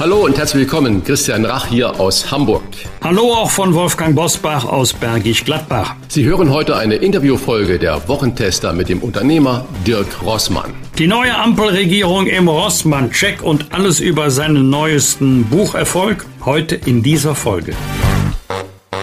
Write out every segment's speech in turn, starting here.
Hallo und herzlich willkommen, Christian Rach hier aus Hamburg. Hallo auch von Wolfgang Bosbach aus Bergisch Gladbach. Sie hören heute eine Interviewfolge der Wochentester mit dem Unternehmer Dirk Rossmann. Die neue Ampelregierung im Rossmann-Check und alles über seinen neuesten Bucherfolg heute in dieser Folge.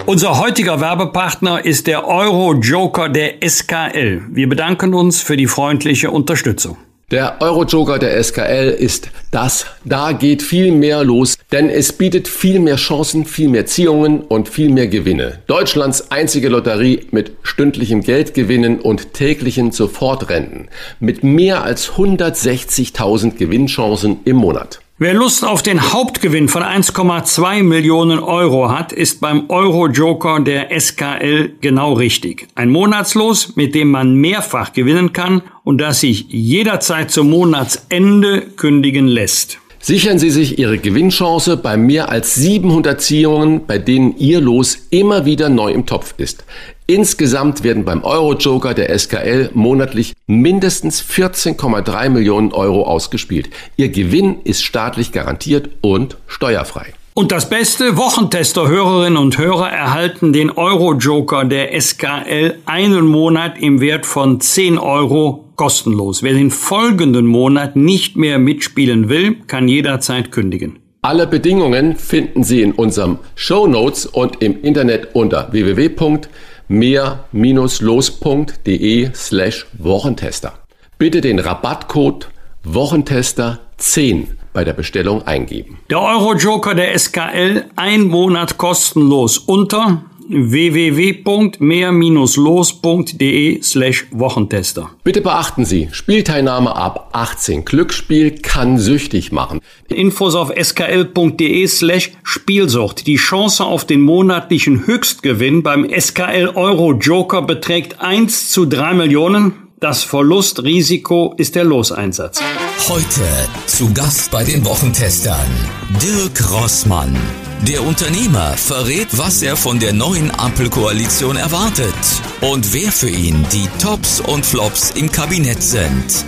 Unser heutiger Werbepartner ist der Euro-Joker der SKL. Wir bedanken uns für die freundliche Unterstützung. Der Eurojoker der SKL ist das. Da geht viel mehr los, denn es bietet viel mehr Chancen, viel mehr Ziehungen und viel mehr Gewinne. Deutschlands einzige Lotterie mit stündlichem Geldgewinnen und täglichen Sofortrenten. Mit mehr als 160.000 Gewinnchancen im Monat. Wer Lust auf den Hauptgewinn von 1,2 Millionen Euro hat, ist beim Euro-Joker der SKL genau richtig. Ein Monatslos, mit dem man mehrfach gewinnen kann und das sich jederzeit zum Monatsende kündigen lässt. Sichern Sie sich Ihre Gewinnchance bei mehr als 700 Ziehungen, bei denen Ihr Los immer wieder neu im Topf ist. Insgesamt werden beim Euro-Joker der SKL monatlich mindestens 14,3 Millionen Euro ausgespielt. Ihr Gewinn ist staatlich garantiert und steuerfrei. Und das Beste, Wochentester-Hörerinnen und Hörer erhalten den Euro-Joker der SKL einen Monat im Wert von 10 Euro kostenlos. Wer den folgenden Monat nicht mehr mitspielen will, kann jederzeit kündigen. Alle Bedingungen finden Sie in unserem Show Notes und im Internet unter www.mehr-los.de slash Wochentester. Bitte den Rabattcode Wochentester 10 bei der Bestellung eingeben. Der Euro-Joker der SKL ein Monat kostenlos unter www.mehr-los.de slash Wochentester. Bitte beachten Sie, Spielteilnahme ab 18. Glücksspiel kann süchtig machen. Infos auf skl.de slash Spielsucht. Die Chance auf den monatlichen Höchstgewinn beim SKL Euro Joker beträgt 1 zu 3 Millionen. Das Verlustrisiko ist der Loseinsatz. Heute zu Gast bei den Wochentestern Dirk Rossmann. Der Unternehmer verrät, was er von der neuen Ampelkoalition erwartet und wer für ihn die Tops und Flops im Kabinett sind.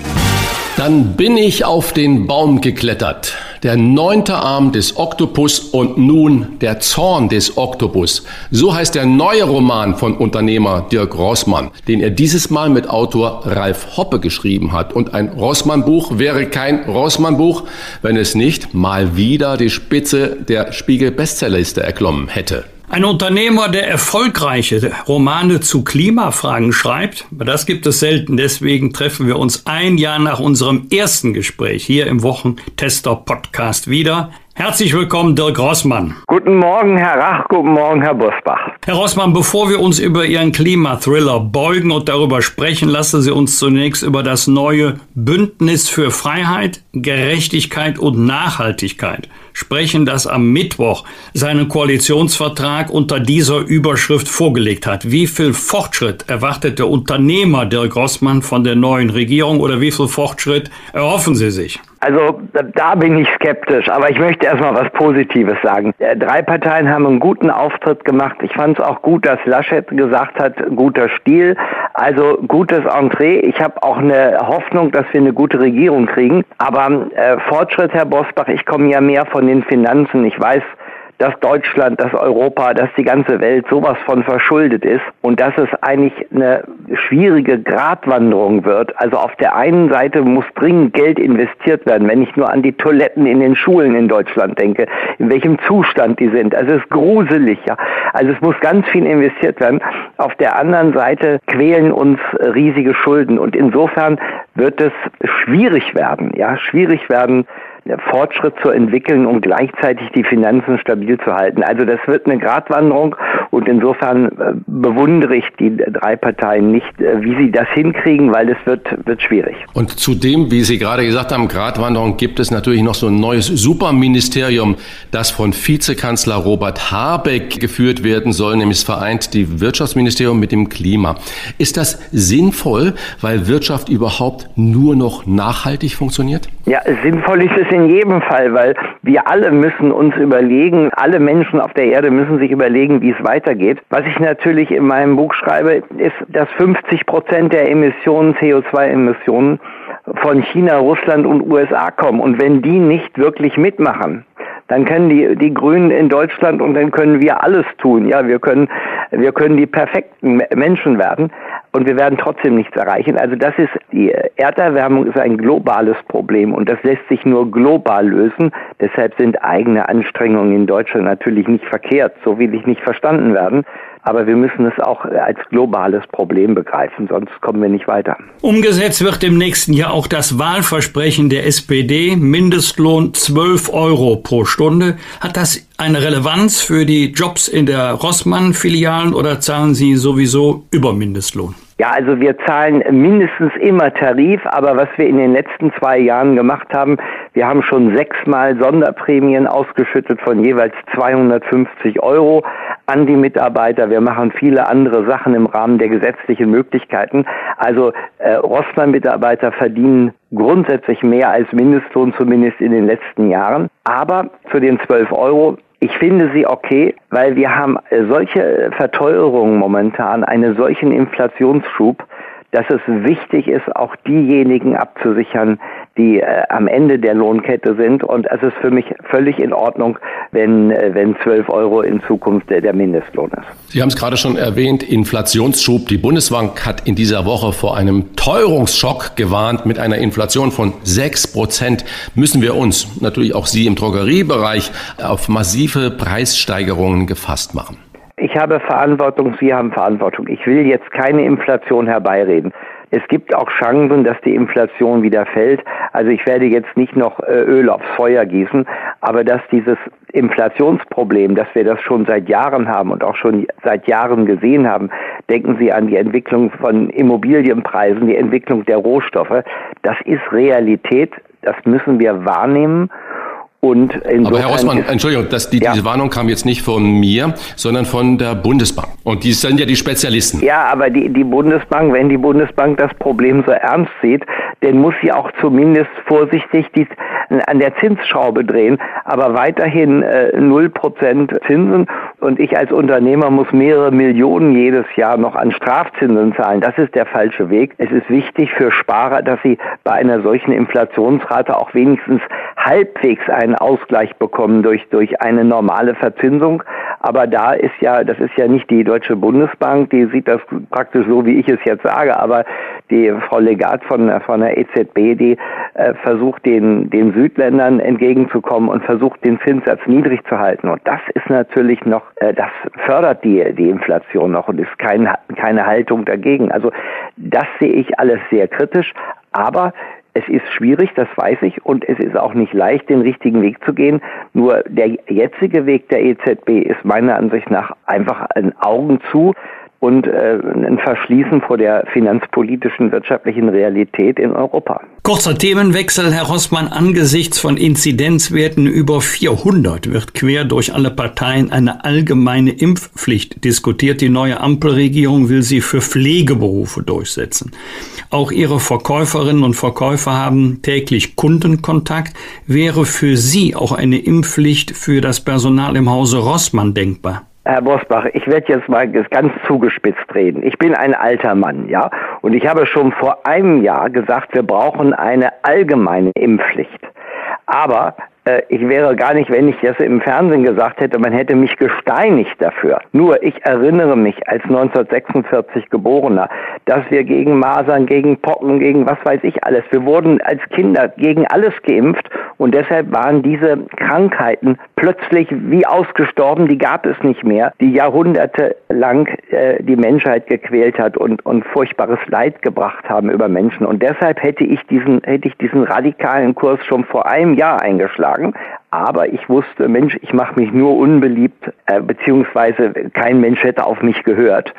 Dann bin ich auf den Baum geklettert. Der neunte Arm des Oktopus und nun der Zorn des Oktopus. So heißt der neue Roman von Unternehmer Dirk Rossmann, den er dieses Mal mit Autor Ralf Hoppe geschrieben hat. Und ein Rossmann-Buch wäre kein Rossmann-Buch, wenn es nicht mal wieder die Spitze der Spiegel-Bestsellerliste erklommen hätte. Ein Unternehmer, der erfolgreiche Romane zu Klimafragen schreibt, das gibt es selten. Deswegen treffen wir uns ein Jahr nach unserem ersten Gespräch hier im Wochentester Podcast wieder. Herzlich willkommen, Dirk Rossmann. Guten Morgen, Herr Rach, guten Morgen, Herr Busbach. Herr Rossmann, bevor wir uns über Ihren Klimathriller beugen und darüber sprechen, lassen Sie uns zunächst über das neue Bündnis für Freiheit, Gerechtigkeit und Nachhaltigkeit sprechen, das am Mittwoch seinen Koalitionsvertrag unter dieser Überschrift vorgelegt hat. Wie viel Fortschritt erwartet der Unternehmer Dirk Rossmann von der neuen Regierung oder wie viel Fortschritt erhoffen Sie sich? Also da bin ich skeptisch, aber ich möchte erstmal was Positives sagen. Drei Parteien haben einen guten Auftritt gemacht. Ich fand es auch gut, dass Laschet gesagt hat, guter Stil, also gutes Entree. Ich habe auch eine Hoffnung, dass wir eine gute Regierung kriegen. Aber äh, Fortschritt, Herr Bosbach, ich komme ja mehr von den Finanzen. Ich weiß, dass Deutschland, dass Europa, dass die ganze Welt sowas von verschuldet ist und dass es eigentlich eine schwierige Gratwanderung wird. Also auf der einen Seite muss dringend Geld investiert werden, wenn ich nur an die Toiletten in den Schulen in Deutschland denke, in welchem Zustand die sind. Also es ist gruselig, ja. Also es muss ganz viel investiert werden. Auf der anderen Seite quälen uns riesige Schulden und insofern wird es schwierig werden, ja, schwierig werden, Fortschritt zu entwickeln und gleichzeitig die Finanzen stabil zu halten. Also das wird eine Gratwanderung und insofern äh, bewundere ich die drei Parteien nicht, äh, wie sie das hinkriegen, weil es wird, wird schwierig. Und zudem, wie Sie gerade gesagt haben, Gratwanderung gibt es natürlich noch so ein neues Superministerium, das von Vizekanzler Robert Habeck geführt werden soll, nämlich vereint die Wirtschaftsministerium mit dem Klima. Ist das sinnvoll, weil Wirtschaft überhaupt nur noch nachhaltig funktioniert? Ja, sinnvoll ist es in jedem Fall, weil wir alle müssen uns überlegen, alle Menschen auf der Erde müssen sich überlegen, wie es weitergeht. Was ich natürlich in meinem Buch schreibe, ist, dass 50 Prozent der Emissionen, CO2-Emissionen, von China, Russland und USA kommen. Und wenn die nicht wirklich mitmachen, dann können die, die Grünen in Deutschland und dann können wir alles tun. Ja, wir können, wir können die perfekten Menschen werden und wir werden trotzdem nichts erreichen. Also das ist, die Erderwärmung ist ein globales Problem und das lässt sich nur global lösen. Deshalb sind eigene Anstrengungen in Deutschland natürlich nicht verkehrt. So will ich nicht verstanden werden. Aber wir müssen es auch als globales Problem begreifen, sonst kommen wir nicht weiter. Umgesetzt wird im nächsten Jahr auch das Wahlversprechen der SPD, Mindestlohn 12 Euro pro Stunde. Hat das eine Relevanz für die Jobs in der Rossmann-Filialen oder zahlen Sie sowieso über Mindestlohn? Ja, also wir zahlen mindestens immer Tarif, aber was wir in den letzten zwei Jahren gemacht haben, wir haben schon sechsmal Sonderprämien ausgeschüttet von jeweils 250 Euro an die Mitarbeiter. Wir machen viele andere Sachen im Rahmen der gesetzlichen Möglichkeiten. Also äh, Rossmann-Mitarbeiter verdienen grundsätzlich mehr als Mindestlohn, zumindest in den letzten Jahren. Aber zu den 12 Euro ich finde sie okay, weil wir haben solche Verteuerungen momentan, einen solchen Inflationsschub, dass es wichtig ist, auch diejenigen abzusichern, die äh, am Ende der Lohnkette sind. Und es ist für mich völlig in Ordnung, wenn, äh, wenn 12 Euro in Zukunft der, der Mindestlohn ist. Sie haben es gerade schon erwähnt, Inflationsschub. Die Bundesbank hat in dieser Woche vor einem Teuerungsschock gewarnt. Mit einer Inflation von 6 Prozent müssen wir uns, natürlich auch Sie im Drogeriebereich, auf massive Preissteigerungen gefasst machen. Ich habe Verantwortung, Sie haben Verantwortung. Ich will jetzt keine Inflation herbeireden. Es gibt auch Chancen, dass die Inflation wieder fällt. Also ich werde jetzt nicht noch äh, Öl aufs Feuer gießen, aber dass dieses Inflationsproblem, dass wir das schon seit Jahren haben und auch schon seit Jahren gesehen haben, denken Sie an die Entwicklung von Immobilienpreisen, die Entwicklung der Rohstoffe, das ist Realität, das müssen wir wahrnehmen und Aber Herr Rossmann, Entschuldigung, das, die, ja. diese Warnung kam jetzt nicht von mir, sondern von der Bundesbank. Und die sind ja die Spezialisten. Ja, aber die, die Bundesbank, wenn die Bundesbank das Problem so ernst sieht, dann muss sie auch zumindest vorsichtig die, an der Zinsschraube drehen. Aber weiterhin äh, 0% Zinsen und ich als Unternehmer muss mehrere Millionen jedes Jahr noch an Strafzinsen zahlen. Das ist der falsche Weg. Es ist wichtig für Sparer, dass sie bei einer solchen Inflationsrate auch wenigstens halbwegs einen Ausgleich bekommen durch, durch eine normale Verzinsung. Aber da ist ja, das ist ja nicht die Deutsche Bundesbank, die sieht das praktisch so, wie ich es jetzt sage, aber die Frau Legat von, von der EZB, die äh, versucht, den, den Südländern entgegenzukommen und versucht, den Zinssatz niedrig zu halten. Und das ist natürlich noch, äh, das fördert die, die Inflation noch und ist kein, keine Haltung dagegen. Also das sehe ich alles sehr kritisch. Aber es ist schwierig, das weiß ich, und es ist auch nicht leicht, den richtigen Weg zu gehen. Nur der jetzige Weg der EZB ist meiner Ansicht nach einfach ein Augen zu und äh, ein Verschließen vor der finanzpolitischen, wirtschaftlichen Realität in Europa. Kurzer Themenwechsel, Herr Rossmann. Angesichts von Inzidenzwerten über 400 wird quer durch alle Parteien eine allgemeine Impfpflicht diskutiert. Die neue Ampelregierung will sie für Pflegeberufe durchsetzen. Auch Ihre Verkäuferinnen und Verkäufer haben täglich Kundenkontakt. Wäre für Sie auch eine Impfpflicht für das Personal im Hause Rossmann denkbar? Herr Bosbach, ich werde jetzt mal ganz zugespitzt reden. Ich bin ein alter Mann, ja, und ich habe schon vor einem Jahr gesagt, wir brauchen eine allgemeine Impfpflicht. Aber ich wäre gar nicht, wenn ich das im Fernsehen gesagt hätte, man hätte mich gesteinigt dafür. Nur ich erinnere mich als 1946 Geborener, dass wir gegen Masern, gegen Pocken, gegen was weiß ich alles, wir wurden als Kinder gegen alles geimpft und deshalb waren diese Krankheiten plötzlich wie ausgestorben, die gab es nicht mehr, die jahrhundertelang äh, die Menschheit gequält hat und, und furchtbares Leid gebracht haben über Menschen. Und deshalb hätte ich diesen, hätte ich diesen radikalen Kurs schon vor einem Jahr eingeschlagen. Aber ich wusste, Mensch, ich mache mich nur unbeliebt, äh, beziehungsweise kein Mensch hätte auf mich gehört.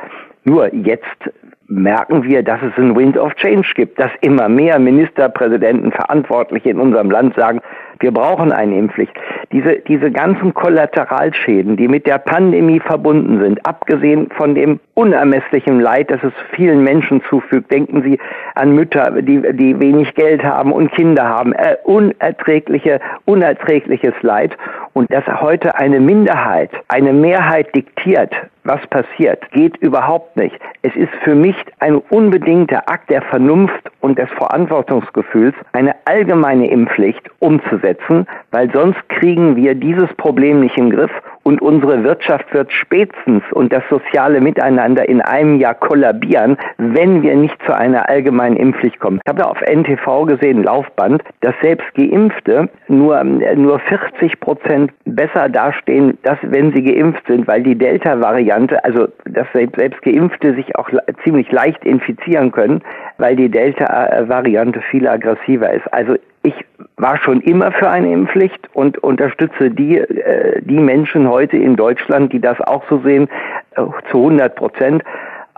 Nur jetzt merken wir, dass es einen Wind of Change gibt, dass immer mehr Ministerpräsidenten, Verantwortliche in unserem Land sagen, wir brauchen eine Impfpflicht. Diese, diese ganzen Kollateralschäden, die mit der Pandemie verbunden sind, abgesehen von dem unermesslichen Leid, das es vielen Menschen zufügt, denken Sie an Mütter, die, die wenig Geld haben und Kinder haben, äh, unerträgliche, unerträgliches Leid. Und dass heute eine Minderheit, eine Mehrheit diktiert, was passiert, geht überhaupt nicht. Es ist für mich ein unbedingter Akt der Vernunft und des Verantwortungsgefühls, eine allgemeine Impfpflicht umzusetzen, weil sonst kriegen wir dieses Problem nicht im Griff und unsere Wirtschaft wird spätestens und das soziale Miteinander in einem Jahr kollabieren, wenn wir nicht zu einer allgemeinen Impfpflicht kommen. Ich habe auf NTV gesehen, Laufband, dass selbst Geimpfte nur, nur 40 Prozent besser dastehen, dass, wenn sie geimpft sind, weil die Delta-Variante, also dass selbst Geimpfte sich auch ziemlich leicht infizieren können, weil die Delta-Variante viel aggressiver ist. Also ich war schon immer für eine Impfpflicht und unterstütze die, äh, die Menschen heute in Deutschland, die das auch so sehen, äh, zu 100 Prozent.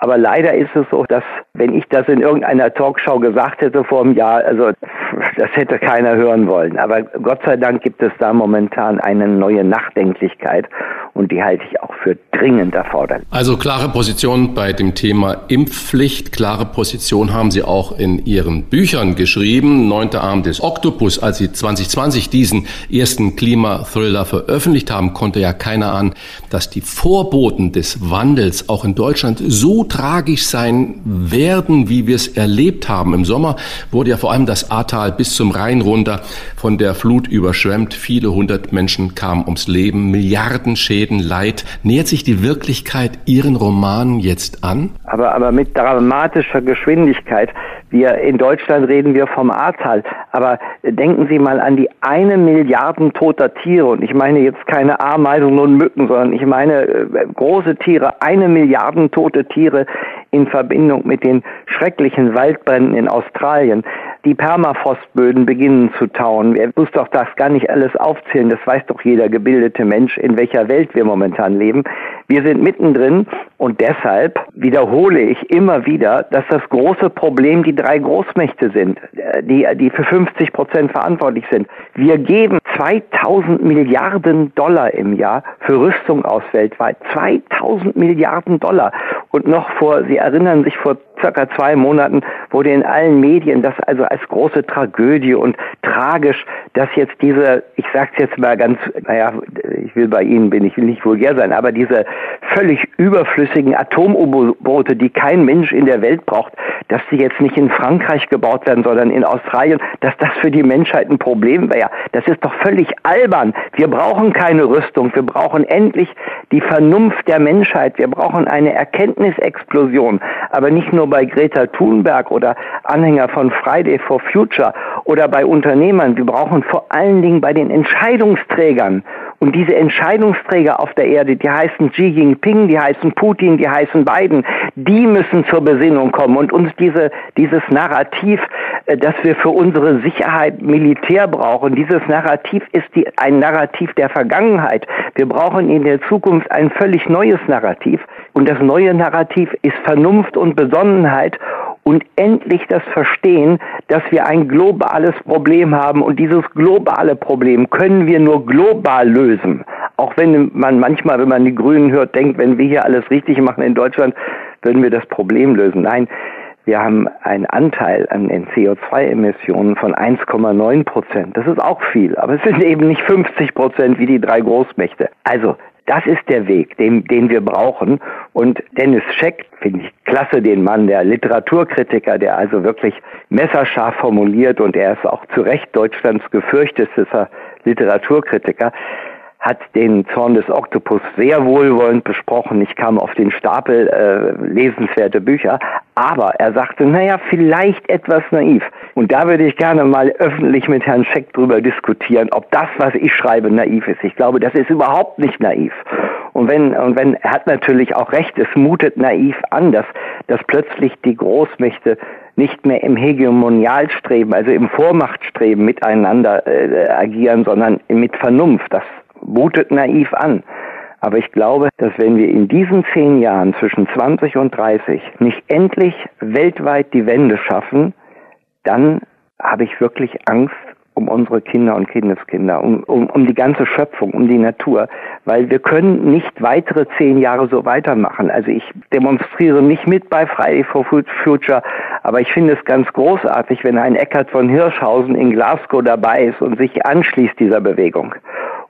Aber leider ist es so, dass wenn ich das in irgendeiner Talkshow gesagt hätte vor einem Jahr, also das hätte keiner hören wollen. Aber Gott sei Dank gibt es da momentan eine neue Nachdenklichkeit und die halte ich auch für dringend erforderlich. Also klare Position bei dem Thema Impfpflicht, klare Position haben Sie auch in Ihren Büchern geschrieben. Neunter Arm des Oktopus, als Sie 2020 diesen ersten Klimathriller veröffentlicht haben, konnte ja keiner ahnen, dass die Vorboten des Wandels auch in Deutschland so tragisch sein werden, wie wir es erlebt haben. Im Sommer wurde ja vor allem das Ahrtal bis zum Rhein runter von der Flut überschwemmt. Viele hundert Menschen kamen ums Leben, Milliarden Schäden, Leid. Nähert sich die Wirklichkeit Ihren Romanen jetzt an? Aber, aber mit dramatischer Geschwindigkeit. Wir in Deutschland reden wir vom Ahrtal, aber denken Sie mal an die eine Milliarden toter Tiere und ich meine jetzt keine Ameisen und Mücken, sondern ich meine äh, große Tiere, eine Milliarden tote Tiere in Verbindung mit den schrecklichen Waldbränden in Australien. Die Permafrostböden beginnen zu tauen. Er muss doch das gar nicht alles aufzählen. Das weiß doch jeder gebildete Mensch, in welcher Welt wir momentan leben. Wir sind mittendrin und deshalb wiederhole ich immer wieder, dass das große Problem die drei Großmächte sind, die, die für 50 Prozent verantwortlich sind. Wir geben 2000 Milliarden Dollar im Jahr für Rüstung aus weltweit. 2000 Milliarden Dollar. Und noch vor, Sie erinnern sich, vor circa zwei Monaten wurde in allen Medien das also als große Tragödie und tragisch, dass jetzt diese, ich sag's jetzt mal ganz, naja, ich will bei Ihnen, bin ich will nicht vulgär sein, aber diese völlig überflüssigen Atom-U-Boote, die kein Mensch in der Welt braucht, dass die jetzt nicht in Frankreich gebaut werden, sondern in Australien, dass das für die Menschheit ein Problem wäre. Das ist doch völlig albern. Wir brauchen keine Rüstung. Wir brauchen endlich die Vernunft der Menschheit. Wir brauchen eine Erkenntnisexplosion. Aber nicht nur bei Greta Thunberg oder Anhänger von Friday for Future oder bei Unternehmern. Wir brauchen vor allen Dingen bei den Entscheidungsträgern und diese Entscheidungsträger auf der Erde, die heißen Xi Jinping, die heißen Putin, die heißen Biden, die müssen zur Besinnung kommen und uns diese, dieses Narrativ, äh, dass wir für unsere Sicherheit Militär brauchen, dieses Narrativ ist die, ein Narrativ der Vergangenheit. Wir brauchen in der Zukunft ein völlig neues Narrativ. Und das neue Narrativ ist Vernunft und Besonnenheit und endlich das Verstehen, dass wir ein globales Problem haben und dieses globale Problem können wir nur global lösen. Auch wenn man manchmal, wenn man die Grünen hört, denkt, wenn wir hier alles richtig machen in Deutschland, würden wir das Problem lösen. Nein, wir haben einen Anteil an den CO2-Emissionen von 1,9 Prozent. Das ist auch viel, aber es sind eben nicht 50 Prozent wie die drei Großmächte. Also Das ist der Weg, den, den wir brauchen. Und Dennis Scheck, finde ich klasse, den Mann, der Literaturkritiker, der also wirklich messerscharf formuliert und er ist auch zu Recht Deutschlands gefürchtetester Literaturkritiker hat den Zorn des Oktopus sehr wohlwollend besprochen. Ich kam auf den Stapel äh, lesenswerte Bücher, aber er sagte, naja, vielleicht etwas naiv. Und da würde ich gerne mal öffentlich mit Herrn Scheck drüber diskutieren, ob das, was ich schreibe, naiv ist. Ich glaube, das ist überhaupt nicht naiv. Und wenn, und wenn, er hat natürlich auch recht, es mutet naiv an, dass, dass plötzlich die Großmächte nicht mehr im Hegemonialstreben, also im Vormachtstreben miteinander äh, agieren, sondern mit Vernunft. Das mutet naiv an. Aber ich glaube, dass wenn wir in diesen zehn Jahren zwischen 20 und 30 nicht endlich weltweit die Wende schaffen, dann habe ich wirklich Angst um unsere Kinder und Kindeskinder, um, um, um die ganze Schöpfung, um die Natur, weil wir können nicht weitere zehn Jahre so weitermachen. Also ich demonstriere nicht mit bei Friday for Future, aber ich finde es ganz großartig, wenn ein Eckart von Hirschhausen in Glasgow dabei ist und sich anschließt dieser Bewegung.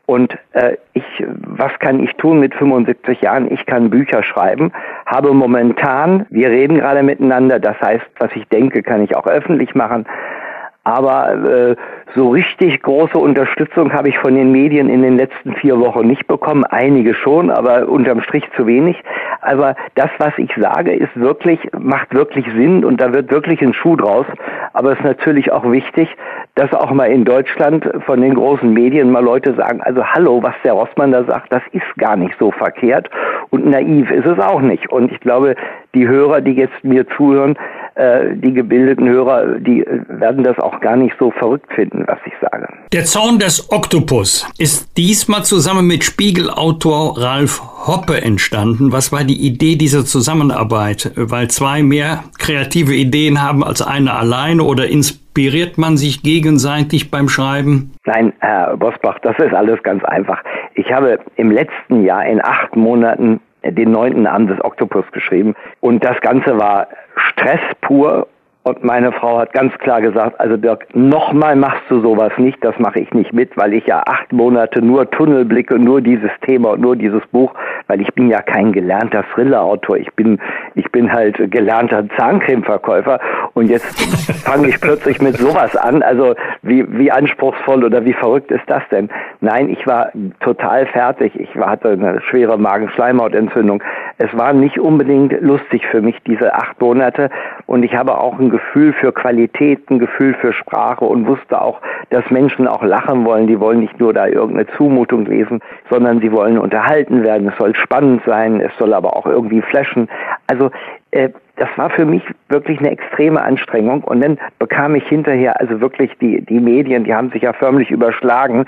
Und äh, ich, was kann ich tun mit 75 Jahren? Ich kann Bücher schreiben, habe momentan, wir reden gerade miteinander, das heißt, was ich denke, kann ich auch öffentlich machen, aber äh, so richtig große Unterstützung habe ich von den Medien in den letzten vier Wochen nicht bekommen. Einige schon, aber unterm Strich zu wenig. Aber das, was ich sage, ist wirklich, macht wirklich Sinn und da wird wirklich ein Schuh draus. Aber es ist natürlich auch wichtig, dass auch mal in Deutschland von den großen Medien mal Leute sagen, also hallo, was der Rossmann da sagt, das ist gar nicht so verkehrt und naiv ist es auch nicht. Und ich glaube, die Hörer, die jetzt mir zuhören, äh, die gebildeten Hörer, die äh, werden das auch gar nicht so verrückt finden, was ich sage. Der Zorn des Oktopus ist diesmal zusammen mit Spiegelautor Ralf Hoppe entstanden. Was war die Idee dieser Zusammenarbeit? Weil zwei mehr kreative Ideen haben als eine alleine oder inspiriert man sich gegenseitig beim Schreiben? Nein, Herr Bosbach, das ist alles ganz einfach. Ich habe im letzten Jahr in acht Monaten den neunten Abend des Oktopus geschrieben. Und das Ganze war Stress pur und meine Frau hat ganz klar gesagt, also Dirk, nochmal machst du sowas nicht, das mache ich nicht mit, weil ich ja acht Monate nur Tunnel blicke, nur dieses Thema und nur dieses Buch, weil ich bin ja kein gelernter Thriller-Autor, ich bin, ich bin halt gelernter Zahncremeverkäufer und jetzt fange ich plötzlich mit sowas an, also wie, wie anspruchsvoll oder wie verrückt ist das denn? Nein, ich war total fertig, ich hatte eine schwere Magenschleimhautentzündung, es war nicht unbedingt lustig für mich, diese acht Monate. Und ich habe auch ein Gefühl für Qualität, ein Gefühl für Sprache und wusste auch, dass Menschen auch lachen wollen. Die wollen nicht nur da irgendeine Zumutung lesen, sondern sie wollen unterhalten werden. Es soll spannend sein, es soll aber auch irgendwie flashen. Also äh, das war für mich wirklich eine extreme Anstrengung und dann bekam ich hinterher also wirklich die die Medien, die haben sich ja förmlich überschlagen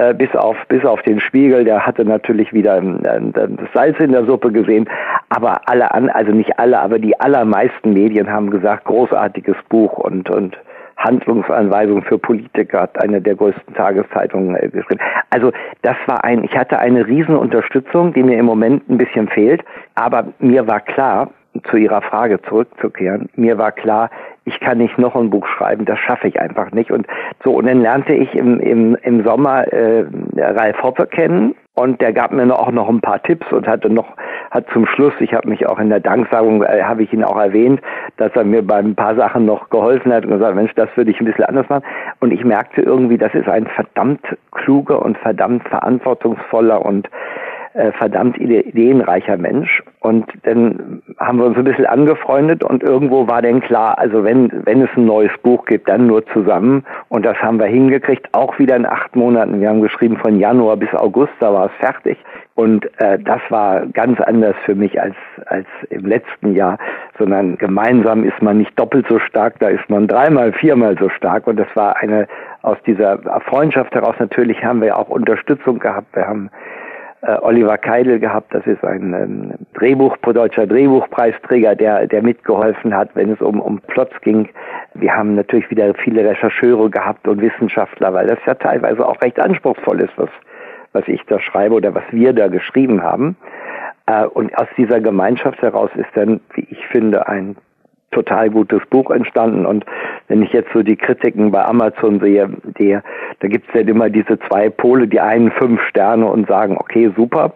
äh, bis auf bis auf den Spiegel, der hatte natürlich wieder äh, das Salz in der Suppe gesehen, aber alle an also nicht alle, aber die allermeisten Medien haben gesagt, großartiges Buch und und Handlungsanweisung für Politiker hat eine der größten Tageszeitungen äh, geschrieben. Also das war ein, ich hatte eine Riesenunterstützung, die mir im Moment ein bisschen fehlt, aber mir war klar, zu Ihrer Frage zurückzukehren, mir war klar, ich kann nicht noch ein Buch schreiben, das schaffe ich einfach nicht. Und so, und dann lernte ich im, im, im Sommer äh, Ralf Hoppe kennen und der gab mir auch noch ein paar Tipps und hatte noch, hat zum Schluss, ich habe mich auch in der Danksagung, äh, habe ich ihn auch erwähnt, dass er mir bei ein paar Sachen noch geholfen hat und gesagt, Mensch, das würde ich ein bisschen anders machen. Und ich merkte irgendwie, das ist ein verdammt kluger und verdammt verantwortungsvoller und äh, verdammt ideenreicher Mensch. Und dann haben wir uns ein bisschen angefreundet und irgendwo war dann klar, also wenn, wenn es ein neues Buch gibt, dann nur zusammen. Und das haben wir hingekriegt, auch wieder in acht Monaten. Wir haben geschrieben von Januar bis August, da war es fertig. Und äh, das war ganz anders für mich als, als im letzten Jahr, sondern gemeinsam ist man nicht doppelt so stark, da ist man dreimal, viermal so stark. Und das war eine, aus dieser Freundschaft heraus natürlich haben wir auch Unterstützung gehabt. Wir haben äh, Oliver Keidel gehabt. Das ist ein ähm, Drehbuch, deutscher Drehbuchpreisträger, der, der mitgeholfen hat, wenn es um, um Plots ging. Wir haben natürlich wieder viele Rechercheure gehabt und Wissenschaftler, weil das ja teilweise auch recht anspruchsvoll ist, was, was ich da schreibe oder was wir da geschrieben haben. Äh, und aus dieser Gemeinschaft heraus ist dann, wie ich finde, ein total gutes Buch entstanden. Und wenn ich jetzt so die Kritiken bei Amazon sehe, die, da gibt es ja immer diese zwei Pole, die einen fünf Sterne und sagen, okay, super.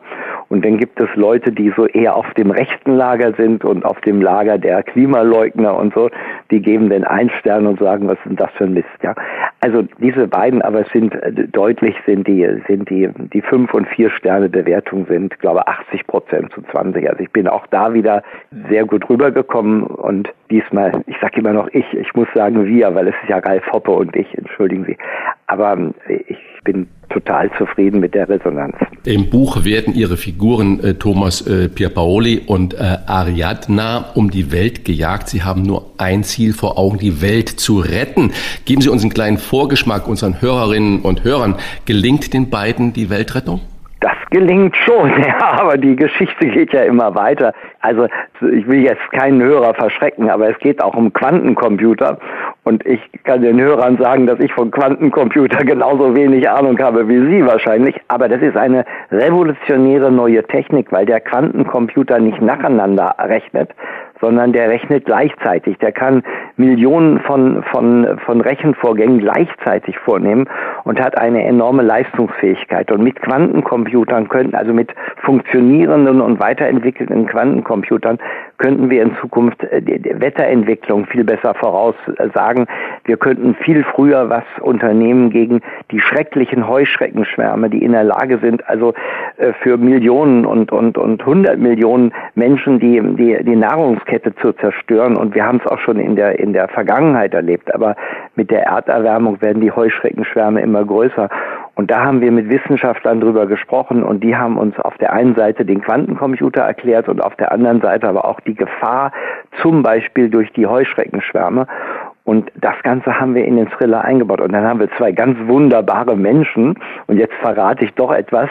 Und dann gibt es Leute, die so eher auf dem rechten Lager sind und auf dem Lager der Klimaleugner und so, die geben den einen Stern und sagen, was ist denn das für ein Mist, ja. Also diese beiden aber sind äh, deutlich sind die, sind die, die fünf und vier Sterne Bewertung sind, glaube 80 Prozent zu 20. Also ich bin auch da wieder sehr gut rübergekommen und diesmal, ich sage immer noch ich, ich muss sagen wir, weil es ist ja Ralf Hoppe und ich, entschuldigen Sie. Aber ähm, ich bin total zufrieden mit der Resonanz. Im Buch werden Ihre Figuren äh, Thomas äh, Pierpaoli und äh, Ariadna um die Welt gejagt. Sie haben nur ein Ziel vor Augen, die Welt zu retten. Geben Sie uns einen kleinen Vorgeschmack unseren Hörerinnen und Hörern. Gelingt den beiden die Weltrettung? Das gelingt schon, ja, aber die Geschichte geht ja immer weiter. Also ich will jetzt keinen Hörer verschrecken, aber es geht auch um Quantencomputer und ich kann den Hörern sagen, dass ich von Quantencomputer genauso wenig Ahnung habe wie Sie wahrscheinlich, aber das ist eine revolutionäre neue Technik, weil der Quantencomputer nicht nacheinander rechnet, sondern der rechnet gleichzeitig. Der kann Millionen von, von, von Rechenvorgängen gleichzeitig vornehmen und hat eine enorme Leistungsfähigkeit. Und mit Quantencomputern könnten, also mit funktionierenden und weiterentwickelten Quantencomputern, könnten wir in Zukunft äh, die Wetterentwicklung viel besser voraussagen. Wir könnten viel früher was unternehmen gegen die schrecklichen Heuschreckenschwärme, die in der Lage sind, also äh, für Millionen und, und, und hundert Millionen Menschen die, die, die Nahrungskette zu zerstören. Und wir haben es auch schon in der, in der Vergangenheit erlebt. Aber mit der Erderwärmung werden die Heuschreckenschwärme immer größer. Und da haben wir mit Wissenschaftlern drüber gesprochen und die haben uns auf der einen Seite den Quantencomputer erklärt und auf der anderen Seite aber auch die Gefahr zum Beispiel durch die Heuschreckenschwärme. Und das Ganze haben wir in den Thriller eingebaut. Und dann haben wir zwei ganz wunderbare Menschen. Und jetzt verrate ich doch etwas.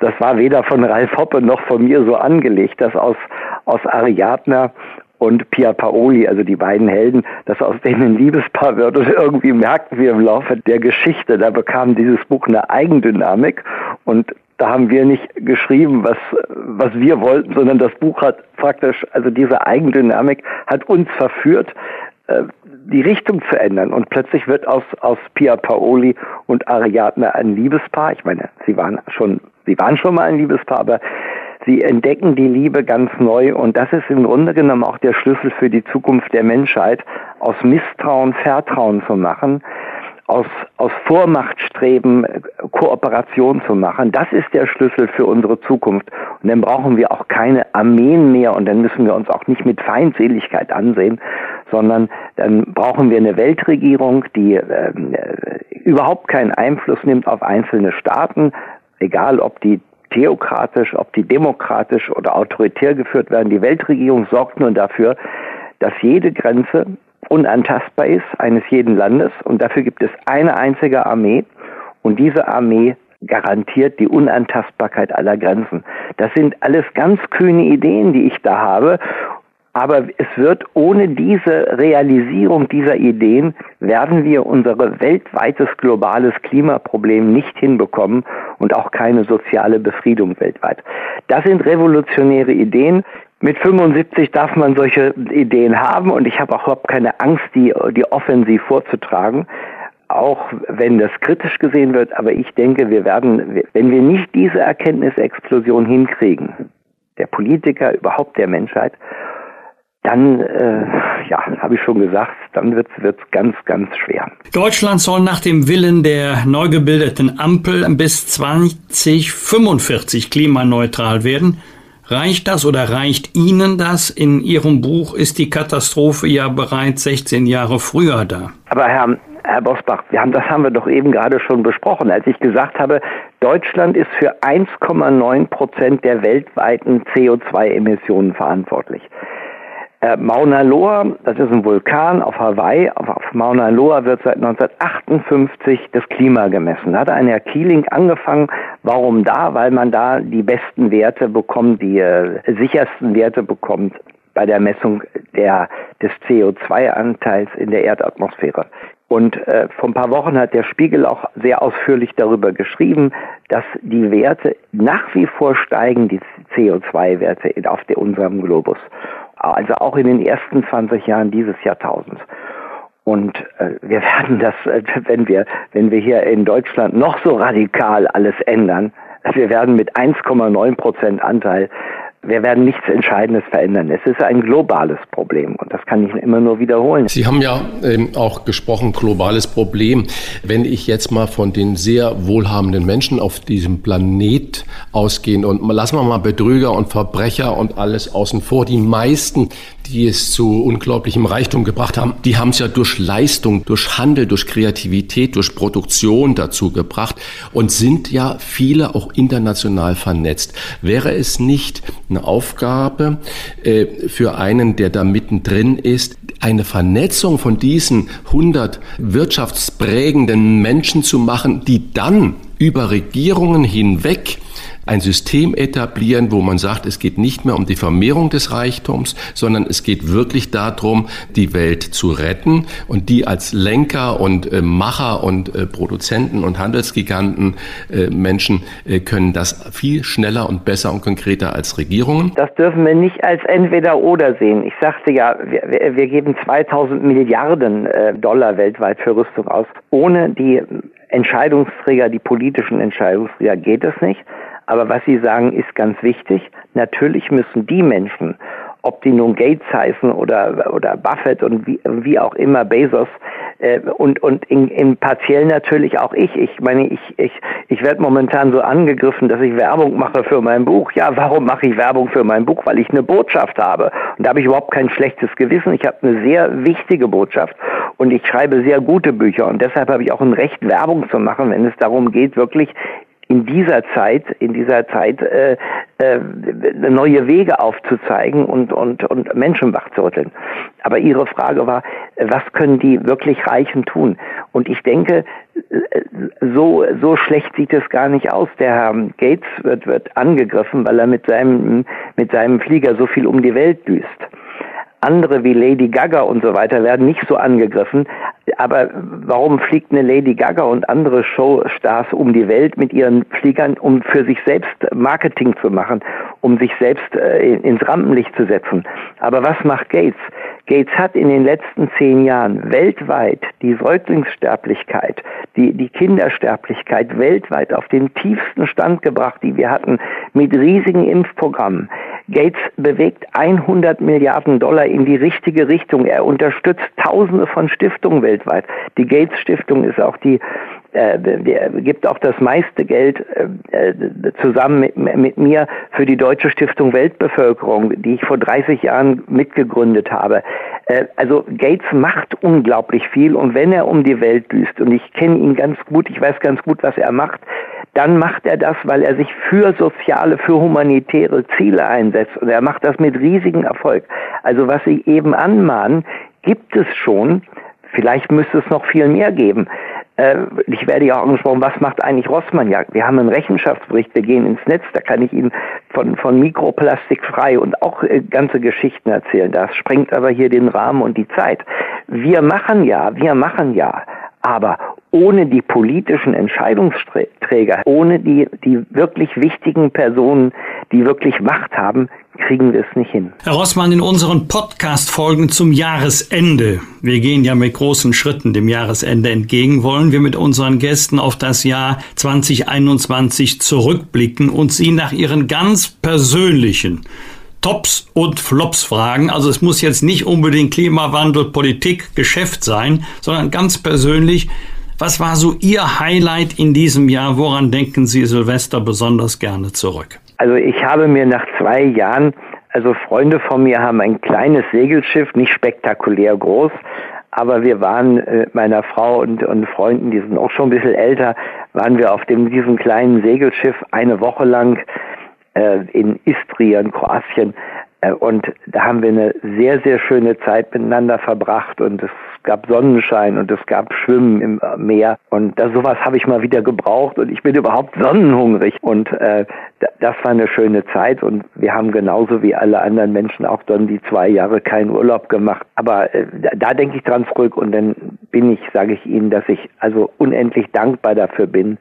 Das war weder von Ralf Hoppe noch von mir so angelegt, dass aus, aus Ariadna und Pia Paoli, also die beiden Helden, dass aus denen ein Liebespaar wird. Und irgendwie merkten wir im Laufe der Geschichte, da bekam dieses Buch eine Eigendynamik. Und da haben wir nicht geschrieben, was, was wir wollten, sondern das Buch hat praktisch, also diese Eigendynamik hat uns verführt, äh, die Richtung zu ändern. Und plötzlich wird aus, aus Pia Paoli und Ariadne ein Liebespaar. Ich meine, sie waren schon, sie waren schon mal ein Liebespaar, aber sie entdecken die Liebe ganz neu. Und das ist im Grunde genommen auch der Schlüssel für die Zukunft der Menschheit, aus Misstrauen Vertrauen zu machen aus, aus Vormachtstreben Kooperation zu machen. Das ist der Schlüssel für unsere Zukunft. Und dann brauchen wir auch keine Armeen mehr und dann müssen wir uns auch nicht mit Feindseligkeit ansehen, sondern dann brauchen wir eine Weltregierung, die äh, überhaupt keinen Einfluss nimmt auf einzelne Staaten, egal ob die theokratisch, ob die demokratisch oder autoritär geführt werden. Die Weltregierung sorgt nur dafür, dass jede Grenze unantastbar ist eines jeden Landes und dafür gibt es eine einzige Armee und diese Armee garantiert die Unantastbarkeit aller Grenzen. Das sind alles ganz kühne Ideen, die ich da habe. Aber es wird ohne diese Realisierung dieser Ideen werden wir unser weltweites globales Klimaproblem nicht hinbekommen und auch keine soziale Befriedung weltweit. Das sind revolutionäre Ideen, mit 75 darf man solche Ideen haben und ich habe auch überhaupt keine Angst, die, die offensiv vorzutragen, auch wenn das kritisch gesehen wird. Aber ich denke, wir werden, wenn wir nicht diese Erkenntnisexplosion hinkriegen, der Politiker, überhaupt der Menschheit, dann, äh, ja, habe ich schon gesagt, dann wird es ganz, ganz schwer. Deutschland soll nach dem Willen der neu gebildeten Ampel bis 2045 klimaneutral werden. Reicht das oder reicht Ihnen das? In Ihrem Buch ist die Katastrophe ja bereits 16 Jahre früher da. Aber Herr, Herr Bosbach, wir haben, das haben wir doch eben gerade schon besprochen, als ich gesagt habe, Deutschland ist für 1,9 Prozent der weltweiten CO2-Emissionen verantwortlich. Äh, Mauna Loa, das ist ein Vulkan auf Hawaii. Auf, auf Mauna Loa wird seit 1958 das Klima gemessen. Da hat ein Herr Keeling angefangen. Warum da? Weil man da die besten Werte bekommt, die äh, sichersten Werte bekommt bei der Messung der, des CO2-Anteils in der Erdatmosphäre. Und äh, vor ein paar Wochen hat der Spiegel auch sehr ausführlich darüber geschrieben, dass die Werte nach wie vor steigen, die CO2-Werte auf unserem Globus. Also auch in den ersten 20 Jahren dieses Jahrtausends. Und äh, wir werden das, äh, wenn wir, wenn wir hier in Deutschland noch so radikal alles ändern, wir werden mit 1,9 Prozent Anteil wir werden nichts Entscheidendes verändern. Es ist ein globales Problem und das kann ich immer nur wiederholen. Sie haben ja ähm, auch gesprochen, globales Problem. Wenn ich jetzt mal von den sehr wohlhabenden Menschen auf diesem Planet ausgehen und lassen wir mal Betrüger und Verbrecher und alles außen vor, die meisten, die es zu unglaublichem Reichtum gebracht haben, die haben es ja durch Leistung, durch Handel, durch Kreativität, durch Produktion dazu gebracht und sind ja viele auch international vernetzt. Wäre es nicht eine Aufgabe äh, für einen, der da mittendrin ist, eine Vernetzung von diesen 100 wirtschaftsprägenden Menschen zu machen, die dann über Regierungen hinweg ein System etablieren, wo man sagt, es geht nicht mehr um die Vermehrung des Reichtums, sondern es geht wirklich darum, die Welt zu retten und die als Lenker und äh, Macher und äh, Produzenten und Handelsgiganten äh, Menschen äh, können das viel schneller und besser und konkreter als Regierungen. Das dürfen wir nicht als entweder oder sehen. Ich sagte ja, wir, wir geben 2000 Milliarden äh, Dollar weltweit für Rüstung aus. Ohne die Entscheidungsträger, die politischen Entscheidungsträger geht es nicht. Aber was Sie sagen, ist ganz wichtig. Natürlich müssen die Menschen, ob die nun Gates heißen oder, oder Buffett und wie, wie auch immer, Bezos, äh, und, und in, in partiell natürlich auch ich. Ich meine, ich, ich, ich werde momentan so angegriffen, dass ich Werbung mache für mein Buch. Ja, warum mache ich Werbung für mein Buch? Weil ich eine Botschaft habe. Und da habe ich überhaupt kein schlechtes Gewissen. Ich habe eine sehr wichtige Botschaft und ich schreibe sehr gute Bücher. Und deshalb habe ich auch ein Recht, Werbung zu machen, wenn es darum geht, wirklich in dieser Zeit, in dieser Zeit äh, äh, neue Wege aufzuzeigen und, und, und Menschen wachzurütteln. Aber Ihre Frage war, was können die wirklich Reichen tun? Und ich denke, so, so schlecht sieht es gar nicht aus. Der Herr Gates wird, wird angegriffen, weil er mit seinem, mit seinem Flieger so viel um die Welt düst. Andere wie Lady Gaga und so weiter werden nicht so angegriffen. Aber warum fliegt eine Lady Gaga und andere Showstars um die Welt mit ihren Fliegern, um für sich selbst Marketing zu machen, um sich selbst äh, ins Rampenlicht zu setzen? Aber was macht Gates? Gates hat in den letzten zehn Jahren weltweit die Säuglingssterblichkeit, die, die Kindersterblichkeit weltweit auf den tiefsten Stand gebracht, die wir hatten, mit riesigen Impfprogrammen. Gates bewegt 100 Milliarden Dollar in die richtige Richtung. Er unterstützt Tausende von Stiftungen weltweit. Die Gates Stiftung ist auch die äh, gibt auch das meiste Geld äh, zusammen mit, mit, mir für die Deutsche Stiftung Weltbevölkerung, die ich vor 30 Jahren mitgegründet habe. Äh, also Gates macht unglaublich viel und wenn er um die Welt düst, und ich kenne ihn ganz gut, ich weiß ganz gut, was er macht, dann macht er das, weil er sich für soziale, für humanitäre Ziele einsetzt und er macht das mit riesigem Erfolg. Also was Sie eben anmahnen, gibt es schon, vielleicht müsste es noch viel mehr geben. Äh, ich werde ja auch angesprochen, was macht eigentlich Rossmann? Ja, wir haben einen Rechenschaftsbericht, wir gehen ins Netz, da kann ich Ihnen von, von Mikroplastik frei und auch äh, ganze Geschichten erzählen. Das sprengt aber hier den Rahmen und die Zeit. Wir machen ja, wir machen ja, aber ohne die politischen Entscheidungsträger, ohne die, die wirklich wichtigen Personen, die wirklich Macht haben, kriegen wir es nicht hin. Herr Rossmann, in unseren Podcast-Folgen zum Jahresende, wir gehen ja mit großen Schritten dem Jahresende entgegen, wollen wir mit unseren Gästen auf das Jahr 2021 zurückblicken und sie nach ihren ganz persönlichen Tops und Flops fragen. Also es muss jetzt nicht unbedingt Klimawandel, Politik, Geschäft sein, sondern ganz persönlich, was war so Ihr Highlight in diesem Jahr? Woran denken Sie Silvester besonders gerne zurück? Also ich habe mir nach zwei Jahren, also Freunde von mir haben ein kleines Segelschiff, nicht spektakulär groß, aber wir waren äh, meiner Frau und, und Freunden, die sind auch schon ein bisschen älter, waren wir auf dem, diesem kleinen Segelschiff eine Woche lang äh, in Istria in Kroatien. Äh, und da haben wir eine sehr, sehr schöne Zeit miteinander verbracht und es gab Sonnenschein und es gab Schwimmen im Meer. Und das, sowas habe ich mal wieder gebraucht und ich bin überhaupt sonnenhungrig. Und äh, das war eine schöne Zeit und wir haben genauso wie alle anderen Menschen auch dann die zwei Jahre keinen Urlaub gemacht. Aber äh, da, da denke ich dran zurück und dann bin ich, sage ich Ihnen, dass ich also unendlich dankbar dafür bin,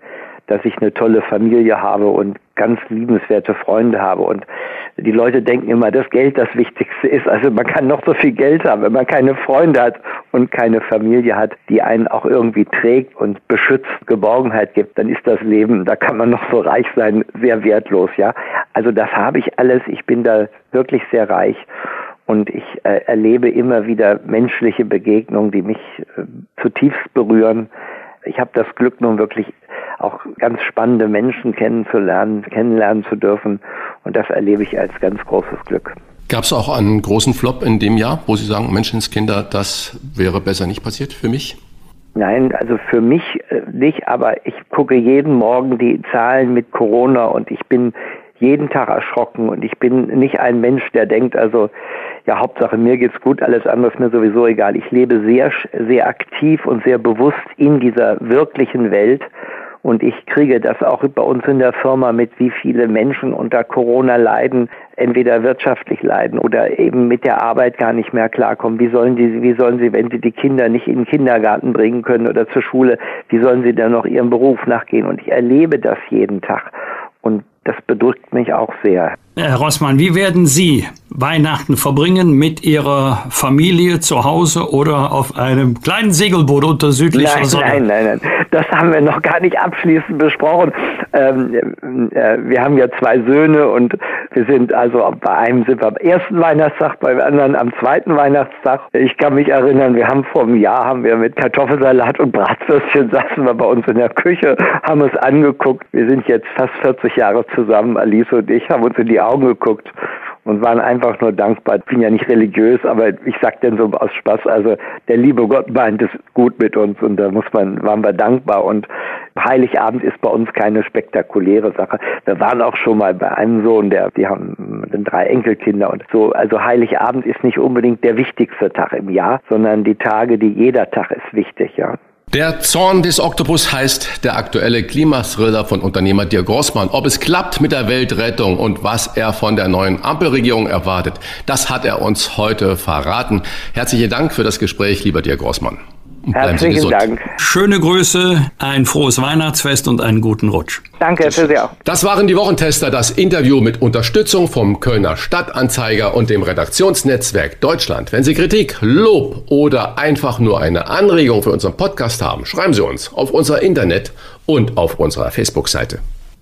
dass ich eine tolle Familie habe und ganz liebenswerte Freunde habe. Und die Leute denken immer, dass Geld das Wichtigste ist. Also man kann noch so viel Geld haben, wenn man keine Freunde hat und keine Familie hat, die einen auch irgendwie trägt und beschützt, Geborgenheit gibt, dann ist das Leben, da kann man noch so reich sein, sehr wertlos, ja. Also das habe ich alles. Ich bin da wirklich sehr reich. Und ich äh, erlebe immer wieder menschliche Begegnungen, die mich äh, zutiefst berühren. Ich habe das Glück nun wirklich auch ganz spannende Menschen kennenzulernen, kennenlernen zu dürfen. Und das erlebe ich als ganz großes Glück. Gab es auch einen großen Flop in dem Jahr, wo Sie sagen, Menschenskinder, das wäre besser nicht passiert für mich? Nein, also für mich äh, nicht, aber ich gucke jeden Morgen die Zahlen mit Corona und ich bin jeden Tag erschrocken und ich bin nicht ein Mensch, der denkt, also ja, Hauptsache mir geht's gut, alles andere ist mir sowieso egal. Ich lebe sehr, sehr aktiv und sehr bewusst in dieser wirklichen Welt und ich kriege das auch bei uns in der Firma mit, wie viele Menschen unter Corona leiden, entweder wirtschaftlich leiden oder eben mit der Arbeit gar nicht mehr klarkommen. Wie sollen die, wie sollen sie, wenn sie die Kinder nicht in den Kindergarten bringen können oder zur Schule, wie sollen sie dann noch ihrem Beruf nachgehen? Und ich erlebe das jeden Tag. Und das bedrückt mich auch sehr. Herr Rossmann, wie werden Sie Weihnachten verbringen mit Ihrer Familie zu Hause oder auf einem kleinen Segelboot unter südlicher nein, Sonne? Nein, nein, nein. Das haben wir noch gar nicht abschließend besprochen. Ähm, äh, wir haben ja zwei Söhne und wir sind also bei einem sind wir am ersten Weihnachtstag, beim anderen am zweiten Weihnachtstag. Ich kann mich erinnern, wir haben vor einem Jahr haben wir mit Kartoffelsalat und Bratwürstchen saßen wir bei uns in der Küche, haben es angeguckt. Wir sind jetzt fast 40 Jahre zusammen, Alice und ich, haben uns in die Augen geguckt und waren einfach nur dankbar. Ich bin ja nicht religiös, aber ich sag denn so aus Spaß, also der liebe Gott meint es gut mit uns und da muss man, waren wir dankbar und Heiligabend ist bei uns keine spektakuläre Sache. Wir waren auch schon mal bei einem Sohn, der, die haben drei Enkelkinder und so. Also Heiligabend ist nicht unbedingt der wichtigste Tag im Jahr, sondern die Tage, die jeder Tag ist wichtig, ja. Der Zorn des Oktopus heißt der aktuelle Klimathriller von Unternehmer Dirk Grossmann. Ob es klappt mit der Weltrettung und was er von der neuen Ampelregierung erwartet, das hat er uns heute verraten. Herzlichen Dank für das Gespräch, lieber Dirk Grossmann. Und bleiben Herzlichen Sie gesund. Dank. Schöne Grüße, ein frohes Weihnachtsfest und einen guten Rutsch. Danke für Sie auch. Das waren die Wochentester, das Interview mit Unterstützung vom Kölner Stadtanzeiger und dem Redaktionsnetzwerk Deutschland. Wenn Sie Kritik, Lob oder einfach nur eine Anregung für unseren Podcast haben, schreiben Sie uns auf unser Internet und auf unserer Facebook-Seite.